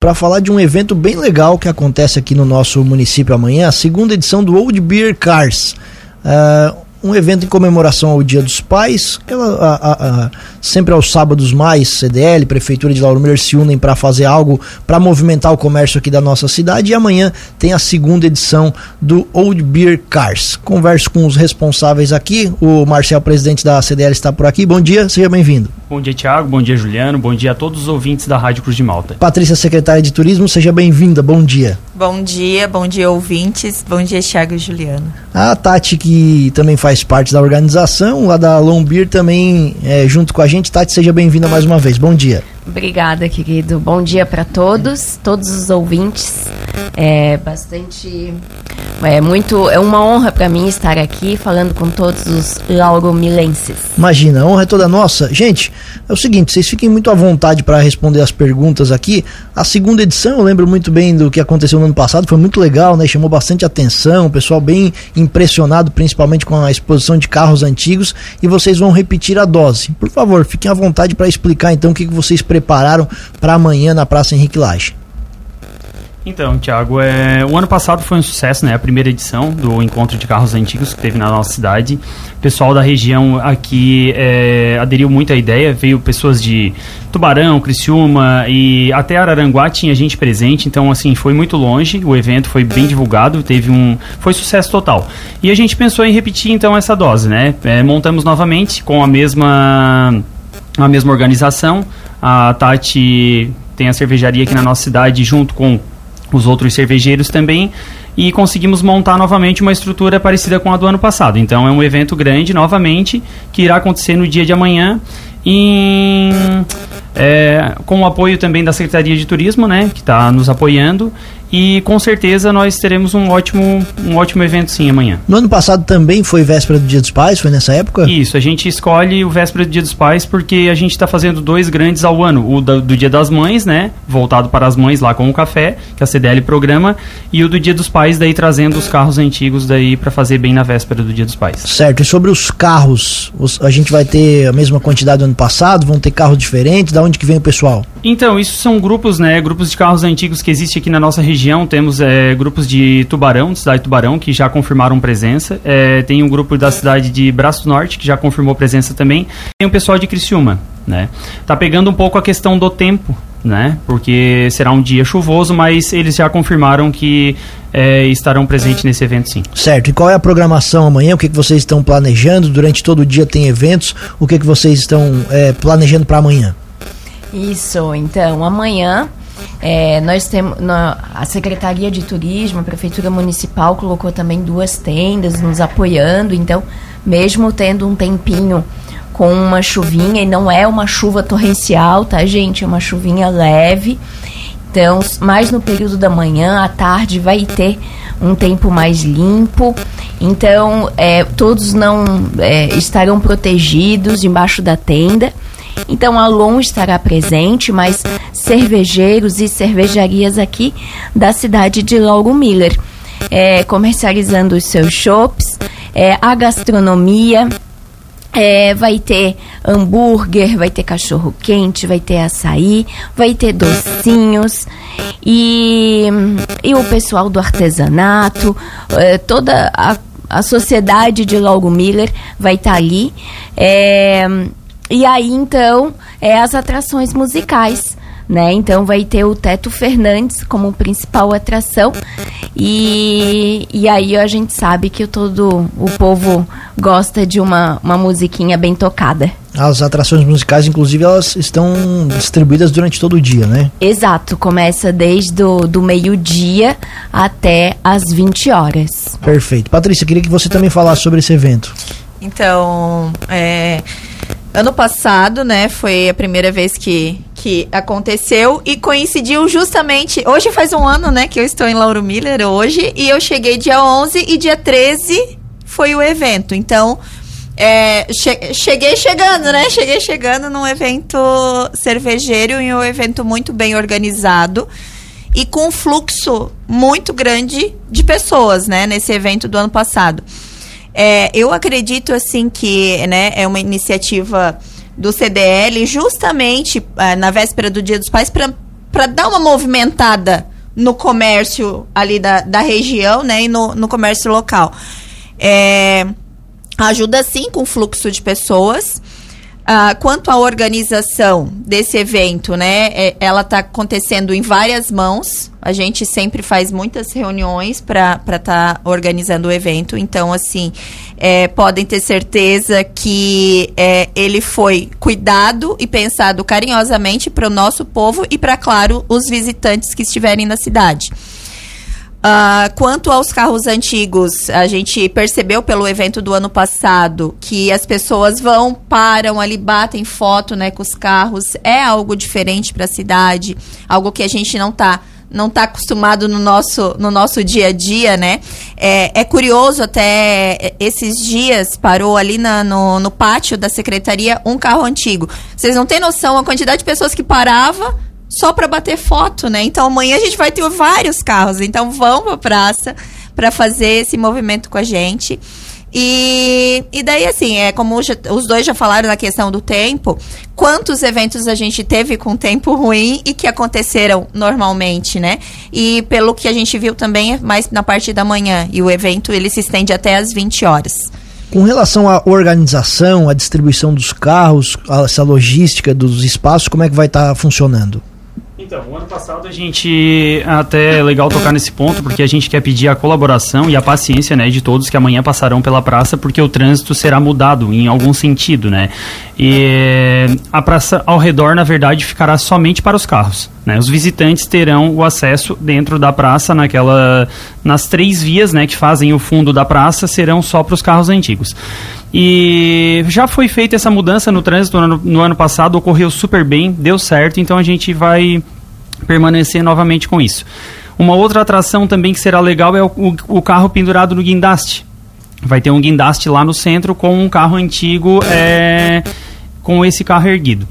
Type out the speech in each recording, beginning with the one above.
para falar de um evento bem legal que acontece aqui no nosso município amanhã, a segunda edição do Old Beer Cars. Uh, um evento em comemoração ao Dia dos Pais, ela, a, a, a, sempre aos sábados mais, CDL, Prefeitura de Lauro Miller se unem para fazer algo para movimentar o comércio aqui da nossa cidade e amanhã tem a segunda edição do Old Beer Cars. Converso com os responsáveis aqui, o Marcel, presidente da CDL, está por aqui. Bom dia, seja bem-vindo. Bom dia, Tiago, bom dia, Juliano, bom dia a todos os ouvintes da Rádio Cruz de Malta. Patrícia, secretária de Turismo, seja bem-vinda, bom dia. Bom dia, bom dia, ouvintes, bom dia, Tiago e Juliano. A Tati, que também faz parte da organização, lá da Lombir também é, junto com a gente. Tati, seja bem-vinda mais uma vez. Bom dia. Obrigada, querido. Bom dia para todos, todos os ouvintes. É bastante é muito, é uma honra para mim estar aqui falando com todos os lauromilenses. Imagina, a honra é toda nossa. Gente, é o seguinte, vocês fiquem muito à vontade para responder as perguntas aqui. A segunda edição, eu lembro muito bem do que aconteceu no ano passado, foi muito legal, né? Chamou bastante atenção, o pessoal bem impressionado, principalmente com a exposição de carros antigos, e vocês vão repetir a dose. Por favor, fiquem à vontade para explicar então o que, que vocês prepararam para amanhã na Praça Henrique Lage. Então, Thiago, é, o ano passado foi um sucesso, né? A primeira edição do encontro de carros antigos que teve na nossa cidade. O pessoal da região aqui é, aderiu muito à ideia. Veio pessoas de Tubarão, Criciúma e até Araranguá tinha gente presente. Então, assim, foi muito longe. O evento foi bem divulgado, teve um, foi sucesso total. E a gente pensou em repetir então essa dose, né? É, montamos novamente com a mesma a mesma organização. A Tati tem a cervejaria aqui na nossa cidade junto com os outros cervejeiros também e conseguimos montar novamente uma estrutura parecida com a do ano passado. Então é um evento grande novamente que irá acontecer no dia de amanhã em, é, com o apoio também da Secretaria de Turismo, né, que está nos apoiando e com certeza nós teremos um ótimo, um ótimo evento sim amanhã. No ano passado também foi véspera do Dia dos Pais, foi nessa época? Isso, a gente escolhe o véspera do Dia dos Pais porque a gente está fazendo dois grandes ao ano. O do, do, Dia das Mães, né? Voltado para as mães lá com o café, que a CDL programa, e o do Dia dos Pais, daí trazendo os carros antigos daí para fazer bem na véspera do Dia dos Pais. Certo, e sobre os carros, os, a gente vai ter a mesma quantidade do ano passado? Vão ter carros diferentes? Da onde que vem o pessoal? Então, isso são grupos, né? Grupos de carros antigos que existem aqui na nossa região região temos é, grupos de Tubarão, de cidade de Tubarão, que já confirmaram presença. É, tem um grupo da cidade de Braço Norte, que já confirmou presença também. Tem o pessoal de Criciúma, né? Tá pegando um pouco a questão do tempo, né? Porque será um dia chuvoso, mas eles já confirmaram que é, estarão presentes nesse evento sim. Certo. E qual é a programação amanhã? O que, que vocês estão planejando? Durante todo o dia tem eventos. O que, que vocês estão é, planejando para amanhã? Isso. Então, amanhã é, nós temos a Secretaria de Turismo, a Prefeitura Municipal colocou também duas tendas nos apoiando. Então, mesmo tendo um tempinho com uma chuvinha, e não é uma chuva torrencial, tá, gente? É uma chuvinha leve. Então, mais no período da manhã, à tarde, vai ter um tempo mais limpo. Então, é, todos não é, estarão protegidos embaixo da tenda. Então a LOM estará presente, mas cervejeiros e cervejarias aqui da cidade de Lauro Miller, é, comercializando os seus shops, é, a gastronomia. É, vai ter hambúrguer, vai ter cachorro quente, vai ter açaí, vai ter docinhos e, e o pessoal do artesanato, é, toda a, a sociedade de Lauro Miller vai estar tá ali. É, e aí, então, é as atrações musicais. Né? Então vai ter o Teto Fernandes como principal atração e, e aí a gente sabe que todo o povo gosta de uma, uma musiquinha bem tocada. As atrações musicais, inclusive, elas estão distribuídas durante todo o dia, né? Exato, começa desde o do meio-dia até as 20 horas. Perfeito. Patrícia, queria que você também falasse sobre esse evento. Então, é, ano passado, né, foi a primeira vez que, que aconteceu e coincidiu justamente. Hoje faz um ano, né, que eu estou em Lauro Miller hoje e eu cheguei dia 11 e dia 13 foi o evento. Então, é, che cheguei chegando, né? Cheguei chegando num evento cervejeiro e um evento muito bem organizado e com um fluxo muito grande de pessoas, né, nesse evento do ano passado. É, eu acredito assim que né, é uma iniciativa do CDL justamente é, na véspera do Dia dos Pais para dar uma movimentada no comércio ali da, da região, né? E no, no comércio local. É, ajuda sim com o fluxo de pessoas. Ah, quanto à organização desse evento, né? É, ela está acontecendo em várias mãos. A gente sempre faz muitas reuniões para estar tá organizando o evento. Então, assim, é, podem ter certeza que é, ele foi cuidado e pensado carinhosamente para o nosso povo e para, claro, os visitantes que estiverem na cidade. Uh, quanto aos carros antigos, a gente percebeu pelo evento do ano passado que as pessoas vão, param ali, batem foto né, com os carros. É algo diferente para a cidade, algo que a gente não está não tá acostumado no nosso, no nosso dia a dia, né? É, é curioso até esses dias parou ali na, no, no pátio da secretaria um carro antigo. Vocês não têm noção a quantidade de pessoas que parava só para bater foto, né? Então amanhã a gente vai ter vários carros. Então vão para a praça para fazer esse movimento com a gente. E, e daí, assim, é como já, os dois já falaram na questão do tempo, quantos eventos a gente teve com tempo ruim e que aconteceram normalmente, né? E pelo que a gente viu também, é mais na parte da manhã. E o evento, ele se estende até às 20 horas. Com relação à organização, à distribuição dos carros, essa logística dos espaços, como é que vai estar tá funcionando? Então, o ano passado a gente até é legal tocar nesse ponto porque a gente quer pedir a colaboração e a paciência, né, de todos que amanhã passarão pela praça porque o trânsito será mudado em algum sentido, né? E a praça ao redor, na verdade, ficará somente para os carros. Né? Os visitantes terão o acesso dentro da praça, naquela, nas três vias né, que fazem o fundo da praça, serão só para os carros antigos. E já foi feita essa mudança no trânsito no ano, no ano passado, ocorreu super bem, deu certo, então a gente vai permanecer novamente com isso. Uma outra atração também que será legal é o, o, o carro pendurado no guindaste. Vai ter um guindaste lá no centro com um carro antigo é, com esse carro erguido.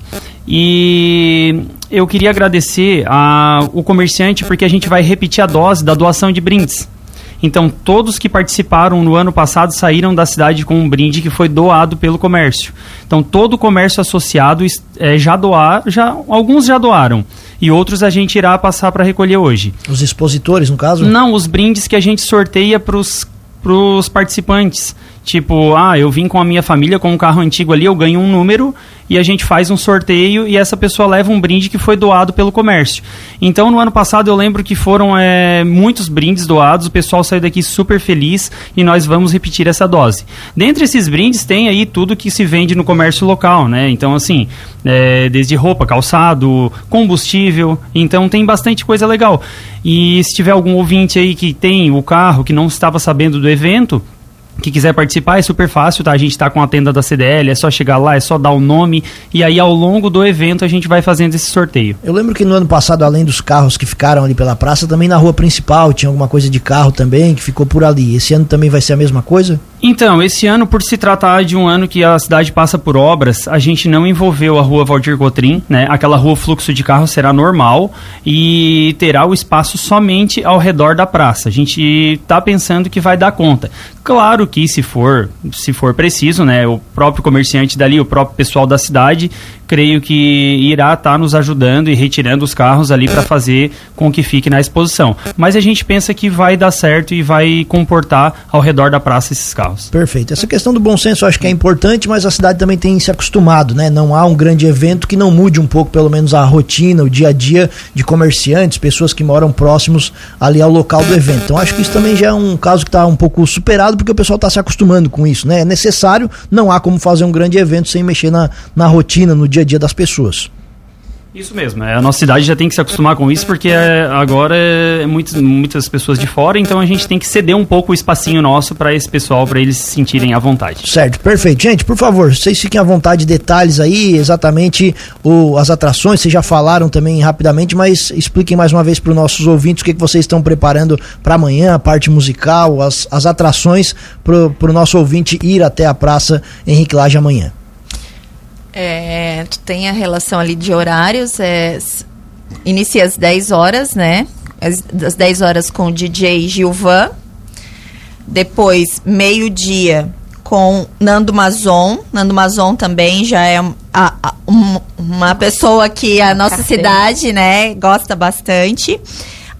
E eu queria agradecer ao comerciante porque a gente vai repetir a dose da doação de brindes. Então, todos que participaram no ano passado saíram da cidade com um brinde que foi doado pelo comércio. Então, todo o comércio associado é, já doar, já, alguns já doaram e outros a gente irá passar para recolher hoje. Os expositores, no caso? Não, os brindes que a gente sorteia para os participantes. Tipo, ah, eu vim com a minha família com um carro antigo ali, eu ganho um número e a gente faz um sorteio e essa pessoa leva um brinde que foi doado pelo comércio. Então, no ano passado eu lembro que foram é, muitos brindes doados, o pessoal saiu daqui super feliz e nós vamos repetir essa dose. Dentre esses brindes tem aí tudo que se vende no comércio local, né? Então, assim, é, desde roupa, calçado, combustível, então tem bastante coisa legal. E se tiver algum ouvinte aí que tem o carro, que não estava sabendo do evento, que quiser participar é super fácil, tá? A gente está com a tenda da CDL, é só chegar lá, é só dar o nome e aí ao longo do evento a gente vai fazendo esse sorteio. Eu lembro que no ano passado, além dos carros que ficaram ali pela praça, também na rua principal tinha alguma coisa de carro também que ficou por ali. Esse ano também vai ser a mesma coisa? Então, esse ano, por se tratar de um ano que a cidade passa por obras, a gente não envolveu a rua Valdir Cotrim, né? Aquela rua fluxo de carro será normal e terá o espaço somente ao redor da praça. A gente está pensando que vai dar conta. Claro que se for, se for preciso, né, o próprio comerciante dali, o próprio pessoal da cidade creio que irá estar tá nos ajudando e retirando os carros ali para fazer com que fique na exposição. Mas a gente pensa que vai dar certo e vai comportar ao redor da praça esses carros. Perfeito. Essa questão do bom senso eu acho que é importante, mas a cidade também tem se acostumado, né? Não há um grande evento que não mude um pouco, pelo menos, a rotina, o dia a dia de comerciantes, pessoas que moram próximos ali ao local do evento. Então acho que isso também já é um caso que está um pouco superado, porque o pessoal está se acostumando com isso, né? É necessário, não há como fazer um grande evento sem mexer na, na rotina, no dia dia a dia das pessoas. Isso mesmo, é, a nossa cidade já tem que se acostumar com isso, porque é, agora é muitas, muitas pessoas de fora, então a gente tem que ceder um pouco o espacinho nosso para esse pessoal, para eles se sentirem à vontade. Certo, perfeito. Gente, por favor, vocês fiquem à vontade, detalhes aí, exatamente o, as atrações, vocês já falaram também rapidamente, mas expliquem mais uma vez para os nossos ouvintes o que, que vocês estão preparando para amanhã, a parte musical, as, as atrações para o nosso ouvinte ir até a Praça Henrique Lage amanhã. É, tu tem a relação ali de horários, é, inicia às 10 horas, né? Às, às 10 horas com o DJ Gilvan. Depois, meio-dia, com Nando Mazon. Nando Mazon também já é a, a, um, uma pessoa que a nossa Café. cidade, né, gosta bastante.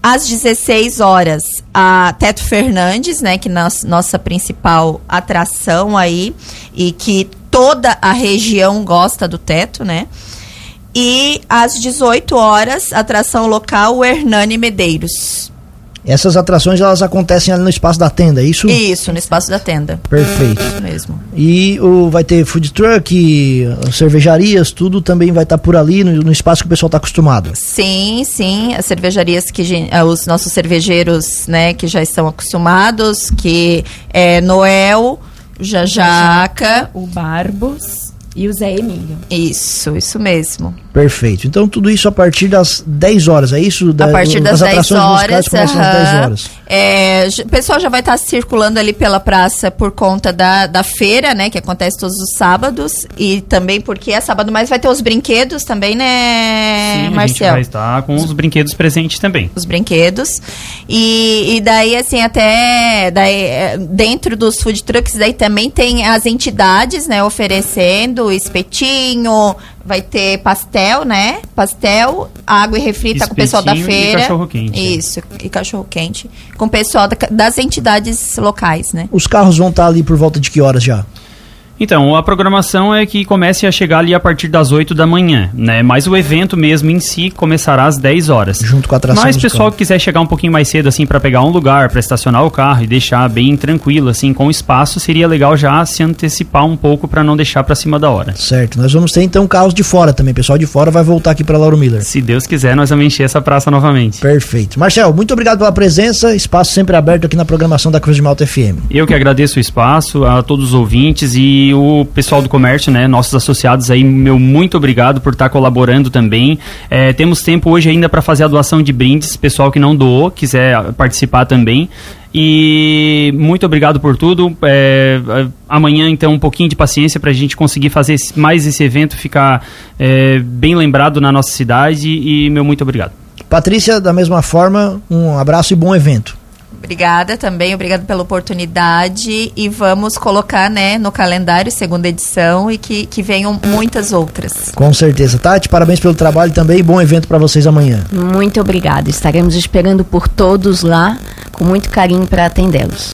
Às 16 horas, a Teto Fernandes, né, que é nossa, nossa principal atração aí e que toda a região gosta do Teto, né? E às 18 horas, atração local, o Hernani Medeiros. Essas atrações elas acontecem ali no espaço da tenda, é isso? Isso, no espaço da tenda. Perfeito. Isso mesmo. E o, vai ter food truck, cervejarias, tudo também vai estar tá por ali no, no, espaço que o pessoal está acostumado. Sim, sim. As cervejarias que eh, os nossos cervejeiros, né, que já estão acostumados, que é Noel, Jajaca, o Barbos e o Zé Emílio. Isso, isso mesmo. Perfeito. Então tudo isso a partir das 10 horas, é isso? Da, a partir das 10 horas. Começam às 10 horas. É, o pessoal já vai estar tá circulando ali pela praça por conta da, da feira, né? Que acontece todos os sábados. E também porque é sábado, mas vai ter os brinquedos também, né, Sim, Marcel? A gente vai estar com os brinquedos presentes também. Os brinquedos. E, e daí, assim, até daí, é, dentro dos food trucks, daí também tem as entidades, né, oferecendo espetinho, vai ter pastel, né? Pastel, água e refri tá com o pessoal da feira. E cachorro quente. Isso, e cachorro quente. Com o pessoal da, das entidades locais, né? Os carros vão estar tá ali por volta de que horas já? Então, a programação é que comece a chegar ali a partir das 8 da manhã, né? Mas o evento mesmo em si começará às 10 horas. Junto com a atração Mas pessoal que quiser chegar um pouquinho mais cedo assim para pegar um lugar, para estacionar o carro e deixar bem tranquilo assim com espaço, seria legal já se antecipar um pouco para não deixar para cima da hora. Certo. Nós vamos ter então carros de fora também. Pessoal de fora vai voltar aqui para Lauro Miller. Se Deus quiser, nós vamos encher essa praça novamente. Perfeito. Marcel, muito obrigado pela presença. Espaço sempre aberto aqui na programação da Cruz de Malta FM. Eu que agradeço o espaço a todos os ouvintes e o pessoal do comércio, né? Nossos associados aí, meu muito obrigado por estar tá colaborando também. É, temos tempo hoje ainda para fazer a doação de brindes, pessoal que não doou, quiser participar também. E muito obrigado por tudo. É, amanhã, então, um pouquinho de paciência para a gente conseguir fazer mais esse evento ficar é, bem lembrado na nossa cidade. E meu muito obrigado. Patrícia, da mesma forma, um abraço e bom evento. Obrigada também, obrigada pela oportunidade e vamos colocar, né, no calendário segunda edição e que, que venham muitas outras. Com certeza, Tati, parabéns pelo trabalho também e bom evento para vocês amanhã. Muito obrigada, estaremos esperando por todos lá com muito carinho para atendê-los.